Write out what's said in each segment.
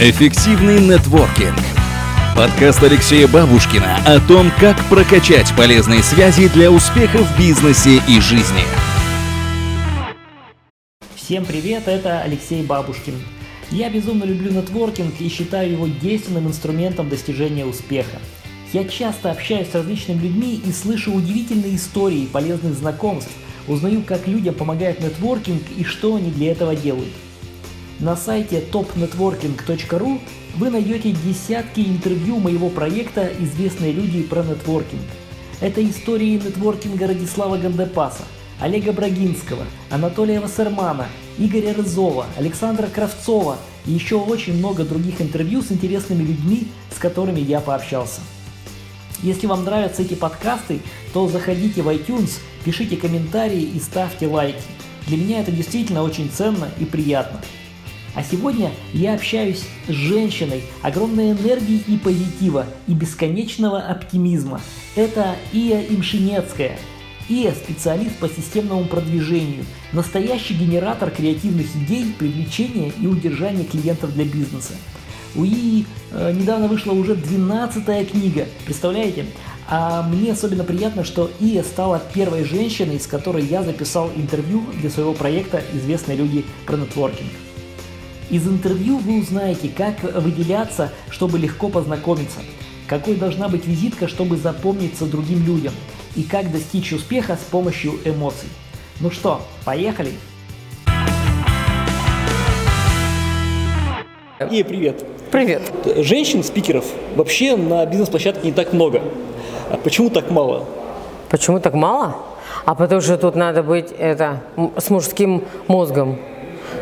Эффективный нетворкинг. Подкаст Алексея Бабушкина о том, как прокачать полезные связи для успеха в бизнесе и жизни. Всем привет, это Алексей Бабушкин. Я безумно люблю нетворкинг и считаю его действенным инструментом достижения успеха. Я часто общаюсь с различными людьми и слышу удивительные истории полезных знакомств, узнаю, как людям помогает нетворкинг и что они для этого делают – на сайте topnetworking.ru вы найдете десятки интервью моего проекта «Известные люди про нетворкинг». Это истории нетворкинга Радислава Гандепаса, Олега Брагинского, Анатолия Вассермана, Игоря Рызова, Александра Кравцова и еще очень много других интервью с интересными людьми, с которыми я пообщался. Если вам нравятся эти подкасты, то заходите в iTunes, пишите комментарии и ставьте лайки. Для меня это действительно очень ценно и приятно. А сегодня я общаюсь с женщиной огромной энергии и позитива и бесконечного оптимизма. Это Ия Имшинецкая. Ия – специалист по системному продвижению, настоящий генератор креативных идей, привлечения и удержания клиентов для бизнеса. У Ии э, недавно вышла уже 12 книга, представляете? А мне особенно приятно, что Ия стала первой женщиной, с которой я записал интервью для своего проекта «Известные люди про нетворкинг». Из интервью вы узнаете, как выделяться, чтобы легко познакомиться, какой должна быть визитка, чтобы запомниться другим людям, и как достичь успеха с помощью эмоций. Ну что, поехали! И привет. Привет. Женщин-спикеров вообще на бизнес-площадке не так много. А почему так мало? Почему так мало? А потому что тут надо быть это, с мужским мозгом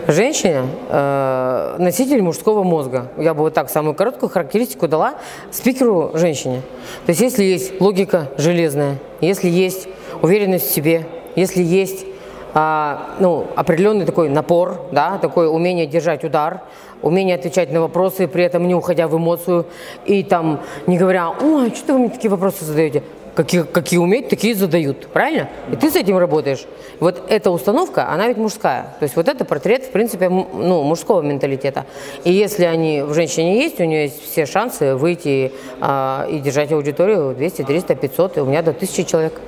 женщине э, носитель мужского мозга. Я бы вот так самую короткую характеристику дала спикеру женщине. То есть если есть логика железная, если есть уверенность в себе, если есть а, ну, определенный такой напор, да, такое умение держать удар, умение отвечать на вопросы, при этом не уходя в эмоцию и там не говоря, ой, что вы мне такие вопросы задаете, какие, какие умеют, такие задают, правильно? И ты с этим работаешь. Вот эта установка, она ведь мужская. То есть вот это портрет, в принципе, ну, мужского менталитета. И если они в женщине есть, у нее есть все шансы выйти а, и держать аудиторию 200, 300, 500, и у меня до 1000 человек.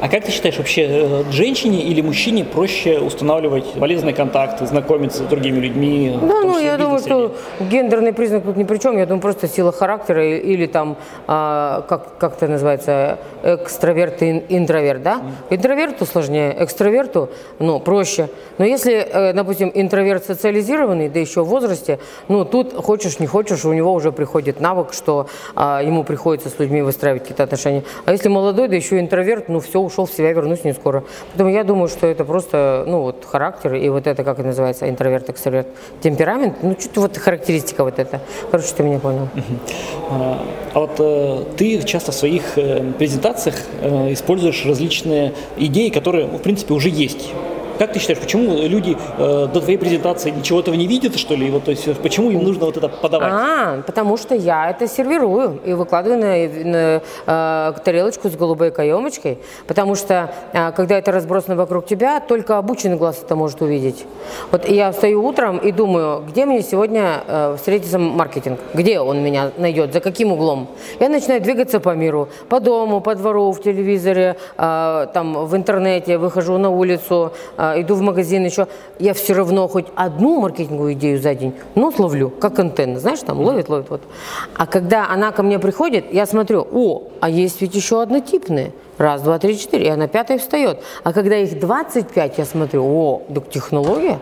А как ты считаешь, вообще э, женщине или мужчине проще устанавливать полезные контакты, знакомиться с другими людьми? Да, ну я думаю, что гендерный признак тут ни при чем. Я думаю, просто сила характера или там, а, как, как это называется, экстраверт и интроверт, да? Интроверту сложнее, экстраверту, ну, проще. Но если, э, допустим, интроверт социализированный, да еще в возрасте, ну, тут хочешь, не хочешь, у него уже приходит навык, что а, ему приходится с людьми выстраивать какие-то отношения. А если молодой, да еще интроверт, ну, все, ушел в себя, вернусь не скоро. Поэтому я думаю, что это просто, ну, вот характер и вот это, как это называется, интроверт, экстраверт, темперамент, ну, что-то вот характеристика вот эта. Короче, ты меня понял. А, а вот э, ты часто в своих э, презентациях э, используешь различные идеи, которые, в принципе, уже есть. Как ты считаешь, почему люди э, до твоей презентации ничего этого не видят, что ли? Вот, то есть, почему им нужно вот это подавать? А, потому что я это сервирую и выкладываю на, на э, тарелочку с голубой каемочкой, потому что, э, когда это разбросано вокруг тебя, только обученный глаз это может увидеть. Вот я встаю утром и думаю, где мне сегодня э, встретится маркетинг? Где он меня найдет? За каким углом? Я начинаю двигаться по миру, по дому, по двору, в телевизоре, э, там, в интернете, выхожу на улицу, э, иду в магазин еще, я все равно хоть одну маркетинговую идею за день, ну, словлю, как антенна, знаешь, там ловит, ловит, вот. А когда она ко мне приходит, я смотрю, о, а есть ведь еще однотипные. Раз, два, три, четыре, и она пятая встает. А когда их 25, я смотрю, о, так технология.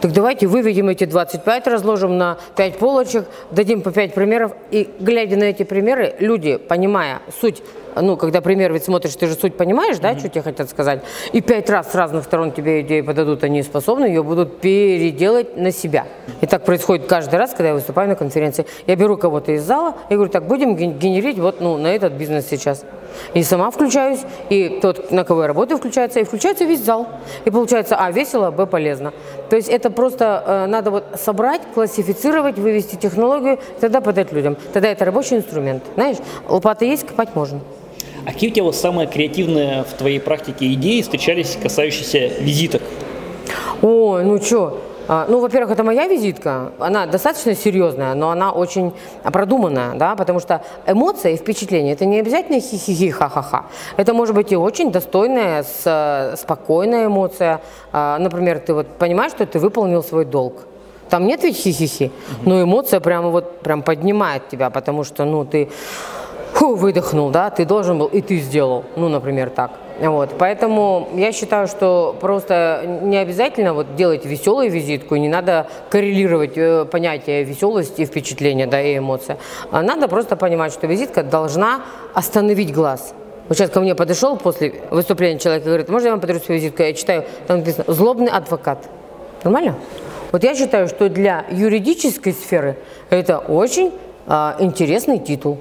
Так давайте выведем эти 25, разложим на 5 полочек, дадим по 5 примеров. И глядя на эти примеры, люди, понимая суть ну, когда пример ведь смотришь, ты же суть понимаешь, да, mm-hmm. что тебе хотят сказать, и пять раз с разных сторон тебе идеи подадут, они способны ее будут переделать на себя. И так происходит каждый раз, когда я выступаю на конференции. Я беру кого-то из зала и говорю, так, будем генерить вот ну, на этот бизнес сейчас. И сама включаюсь, и тот, на кого я работаю, включается, и включается весь зал. И получается, а, весело, б, полезно. То есть это просто э, надо вот собрать, классифицировать, вывести технологию, тогда подать людям. Тогда это рабочий инструмент. Знаешь, лопата есть, копать можно. А какие у тебя вот самые креативные в твоей практике идеи встречались, касающиеся визиток? Ой, ну что, ну, во-первых, это моя визитка, она достаточно серьезная, но она очень продуманная, да, потому что эмоция и впечатление – это не обязательно хи-хи-хи, ха-ха-ха. Это может быть и очень достойная, спокойная эмоция. А, например, ты вот понимаешь, что ты выполнил свой долг. Там нет ведь хи-хи-хи, но эмоция прямо вот прям поднимает тебя, потому что, ну, ты фу, выдохнул, да, ты должен был, и ты сделал, ну, например, так. Вот, поэтому я считаю, что просто не обязательно вот делать веселую визитку, не надо коррелировать э, понятие веселости и впечатления, да, и эмоция. А надо просто понимать, что визитка должна остановить глаз. Вот сейчас ко мне подошел после выступления человек и говорит, можно я вам подарю свою визитку? Я читаю, там написано «злобный адвокат». Нормально? Вот я считаю, что для юридической сферы это очень а, интересный титул.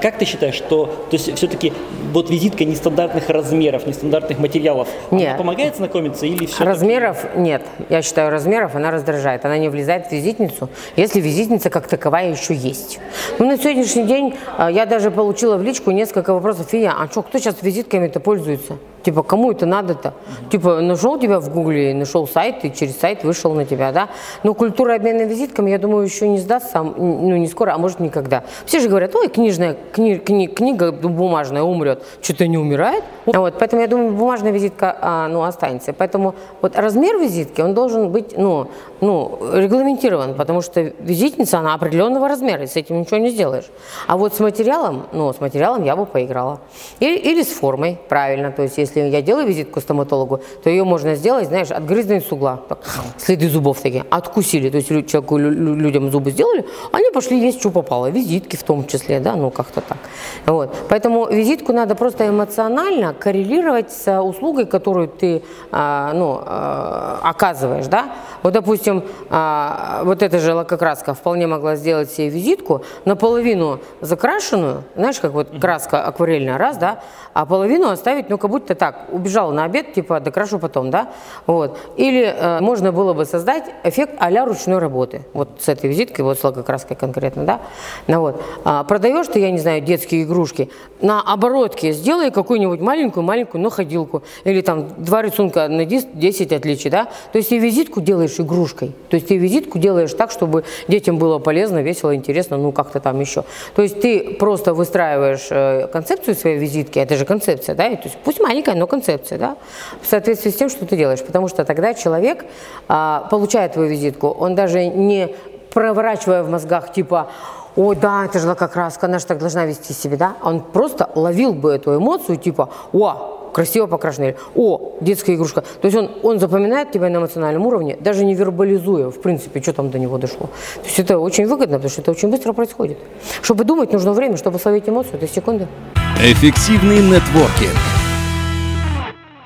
Как ты считаешь, что то есть все-таки вот визитка нестандартных размеров, нестандартных материалов, нет. она помогает знакомиться или все? Размеров нет. Я считаю, размеров она раздражает. Она не влезает в визитницу, если визитница как таковая еще есть. Ну, на сегодняшний день а, я даже получила в личку несколько вопросов. Фия, а что, кто сейчас визитками-то пользуется? Типа, кому это надо-то? Типа, нашел тебя в Гугле, нашел сайт, и через сайт вышел на тебя, да? Но культура обмена визитками, я думаю, еще не сдаст сам, ну, не скоро, а может никогда. Все же говорят, ой, книжная, кни, кни, книга бумажная умрет. Что-то не умирает. Вот, поэтому я думаю, бумажная визитка, а, ну, останется. Поэтому вот размер визитки, он должен быть, ну, ну, регламентирован, потому что визитница, она определенного размера, и с этим ничего не сделаешь. А вот с материалом, ну, с материалом я бы поиграла. Или, или с формой, правильно, то есть если если я делаю визитку стоматологу, то ее можно сделать, знаешь, отгрызанной с угла. Так, следы зубов такие. Откусили. То есть человеку, людям зубы сделали, они пошли есть, что попало. Визитки в том числе, да, ну как-то так. Вот. Поэтому визитку надо просто эмоционально коррелировать с услугой, которую ты а, ну, а, оказываешь, да. Вот, допустим, а, вот эта же лакокраска вполне могла сделать себе визитку, наполовину закрашенную, знаешь, как вот краска акварельная, раз, да, а половину оставить, ну, как будто так, убежал на обед, типа, докрашу потом, да, вот. Или э, можно было бы создать эффект а-ля ручной работы, вот с этой визиткой, вот с логокраской конкретно, да, ну, вот. А, продаешь ты, я не знаю, детские игрушки, на оборотке сделай какую-нибудь маленькую-маленькую находилку, или там два рисунка на 10 отличий, да, то есть и визитку делаешь игрушкой, то есть ты визитку делаешь так, чтобы детям было полезно, весело, интересно, ну, как-то там еще. То есть ты просто выстраиваешь э, концепцию своей визитки, это же концепция, да, то есть пусть маленькая, некая, но концепция, да, в соответствии с тем, что ты делаешь. Потому что тогда человек, а, получая твою визитку, он даже не проворачивая в мозгах, типа, ой, да, это же лакокраска, она же так должна вести себя, да, он просто ловил бы эту эмоцию, типа, о, красиво покрашены, о, детская игрушка. То есть он, он запоминает тебя на эмоциональном уровне, даже не вербализуя, в принципе, что там до него дошло. То есть это очень выгодно, потому что это очень быстро происходит. Чтобы думать, нужно время, чтобы словить эмоцию, это секунды. Эффективный нетворкинг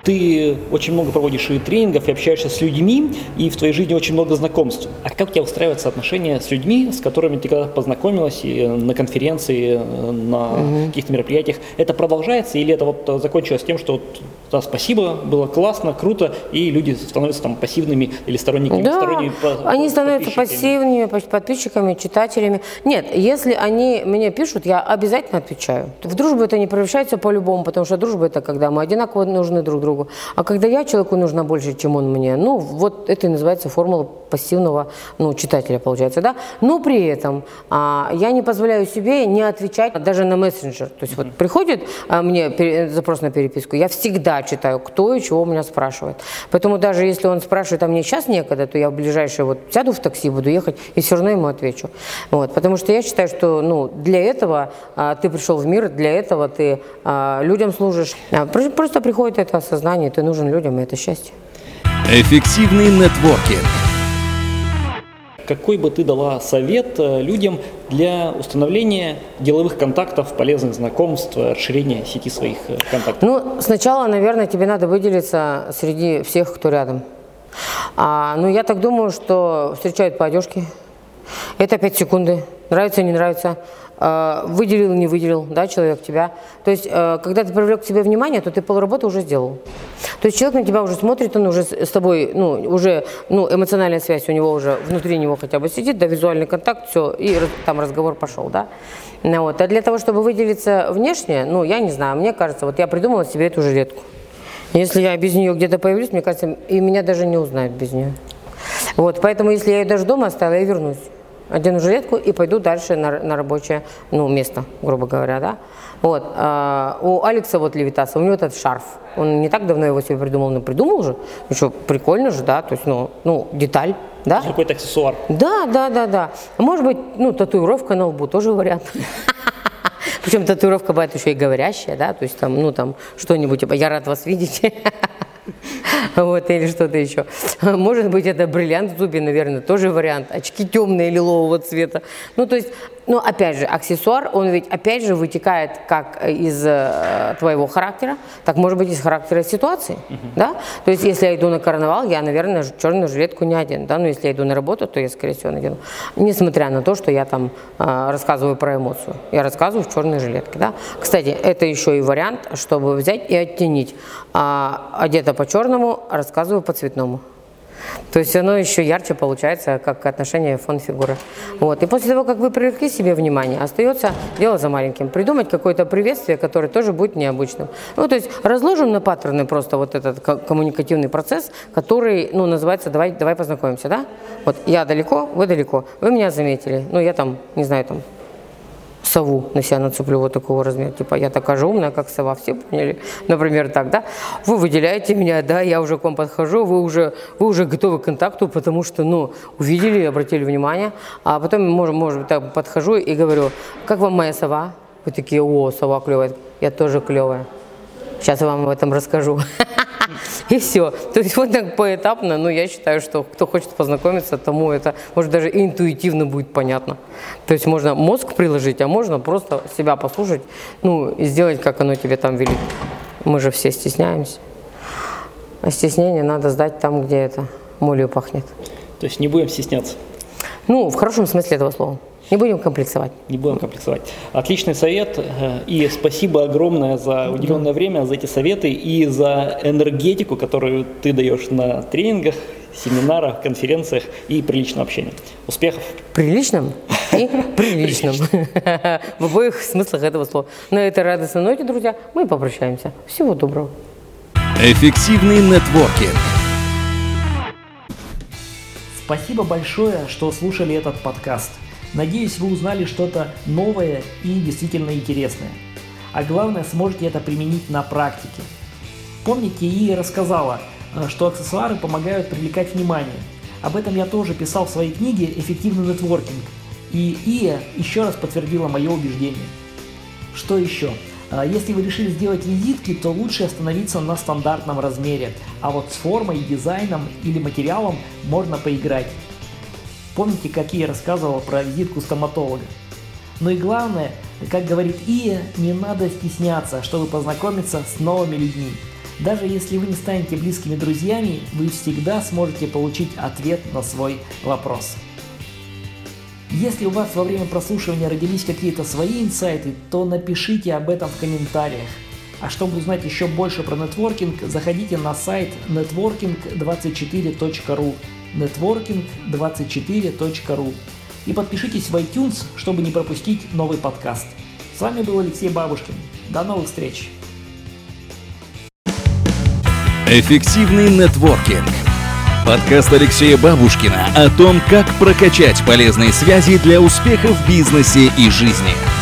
ты очень много проводишь и тренингов, и общаешься с людьми, и в твоей жизни очень много знакомств. А как у тебя устраиваются отношения с людьми, с которыми ты когда познакомилась и на конференции, на угу. каких-то мероприятиях? Это продолжается или это вот закончилось тем, что вот, да, спасибо, было классно, круто, и люди становятся там пассивными или сторонниками? Да, сторонними они становятся пассивными подписчиками, читателями. Нет, если они мне пишут, я обязательно отвечаю. В дружбу это не превращается по-любому, потому что дружба это когда мы одинаково нужны друг другу другу. А когда я человеку нужна больше, чем он мне, ну, вот это и называется формула пассивного ну, читателя, получается, да. Но при этом а, я не позволяю себе не отвечать даже на мессенджер. То есть вот приходит а, мне запрос на переписку, я всегда читаю, кто и чего меня спрашивает. Поэтому даже если он спрашивает, а мне сейчас некогда, то я в ближайшее вот сяду в такси, буду ехать и все равно ему отвечу. Вот, потому что я считаю, что ну, для этого а, ты пришел в мир, для этого ты а, людям служишь. А, просто приходит это осознание ты нужен людям, и это счастье. Эффективный нетворкинг. Какой бы ты дала совет э, людям для установления деловых контактов, полезных знакомств, расширения сети своих э, контактов? Ну, сначала, наверное, тебе надо выделиться среди всех, кто рядом. А, ну, я так думаю, что встречают по одежке. Это 5 секунды. Нравится, не нравится. Э, выделил, не выделил, да, человек тебя. То есть, э, когда ты привлек к себе внимание, то ты полработы уже сделал. То есть человек на тебя уже смотрит, он уже с тобой, ну, уже, ну, эмоциональная связь у него уже внутри него хотя бы сидит, да, визуальный контакт, все, и там разговор пошел, да. Ну, вот. А для того, чтобы выделиться внешне, ну, я не знаю, мне кажется, вот я придумала себе эту жилетку. Если я без нее где-то появлюсь, мне кажется, и меня даже не узнают без нее. Вот, поэтому если я ее даже дома оставила, я вернусь. Одену жилетку и пойду дальше на, на рабочее ну, место, грубо говоря, да. Вот. А, у Алекса вот Левитаса, у него этот шарф. Он не так давно его себе придумал, но придумал же. Ну что, прикольно же, да, то есть, ну, ну деталь, да? Какой-то аксессуар. Да, да, да, да. Может быть, ну, татуировка на лбу тоже вариант. Причем татуировка бывает еще и говорящая, да, то есть там, ну, там, что-нибудь, типа, я рад вас видеть. вот, или что-то еще. Может быть, это бриллиант в зубе, наверное, тоже вариант. Очки темные лилового цвета. Ну, то есть, ну, опять же, аксессуар, он ведь, опять же, вытекает как из э, твоего характера, так, может быть, из характера ситуации, uh-huh. да? То есть, если я иду на карнавал, я, наверное, черную жилетку не одену, да? Но если я иду на работу, то я, скорее всего, надену. Несмотря на то, что я там э, рассказываю про эмоцию. Я рассказываю в черной жилетке, да? Кстати, это еще и вариант, чтобы взять и оттенить. А, одета по черному, рассказываю по цветному. То есть оно еще ярче получается, как отношение фон-фигуры. Вот. И после того, как вы привлекли себе внимание, остается дело за маленьким. Придумать какое-то приветствие, которое тоже будет необычным. Ну, то есть разложим на паттерны просто вот этот коммуникативный процесс, который, ну, называется «давай, давай познакомимся», да? Вот я далеко, вы далеко, вы меня заметили, ну, я там, не знаю, там, сову на себя нацеплю вот такого размера. Типа я такая же умная, как сова, все поняли? Например, так, да? Вы выделяете меня, да, я уже к вам подхожу, вы уже, вы уже готовы к контакту, потому что, ну, увидели, обратили внимание, а потом, может, может так подхожу и говорю, как вам моя сова? Вы такие, о, сова клевая, я тоже клевая. Сейчас я вам об этом расскажу. И все. То есть вот так поэтапно, но я считаю, что кто хочет познакомиться, тому это, может, даже интуитивно будет понятно. То есть можно мозг приложить, а можно просто себя послушать, ну, и сделать, как оно тебе там велит. Мы же все стесняемся. А стеснение надо сдать там, где это молью пахнет. То есть не будем стесняться? Ну, в хорошем смысле этого слова. Не будем комплексовать. Не будем комплексовать. Отличный совет. Э, и спасибо огромное за уделенное время, за эти советы и за энергетику, которую ты даешь на тренингах, семинарах, конференциях и приличном общении. Успехов! Приличном и приличном. В обоих смыслах этого слова. На этой радостной ноте, друзья, мы попрощаемся. Всего доброго. Эффективный нетворкинг. Спасибо большое, что слушали этот подкаст – Надеюсь, вы узнали что-то новое и действительно интересное. А главное, сможете это применить на практике. Помните, и рассказала, э, что аксессуары помогают привлекать внимание. Об этом я тоже писал в своей книге «Эффективный нетворкинг». И Ия еще раз подтвердила мое убеждение. Что еще? Э, если вы решили сделать визитки, то лучше остановиться на стандартном размере, а вот с формой, дизайном или материалом можно поиграть. Помните, как я рассказывал про визитку стоматолога? Ну и главное, как говорит Ия, не надо стесняться, чтобы познакомиться с новыми людьми. Даже если вы не станете близкими друзьями, вы всегда сможете получить ответ на свой вопрос. Если у вас во время прослушивания родились какие-то свои инсайты, то напишите об этом в комментариях. А чтобы узнать еще больше про нетворкинг, заходите на сайт networking24.ru networking24.ru и подпишитесь в iTunes, чтобы не пропустить новый подкаст. С вами был Алексей Бабушкин. До новых встреч! Эффективный нетворкинг. Подкаст Алексея Бабушкина о том, как прокачать полезные связи для успеха в бизнесе и жизни.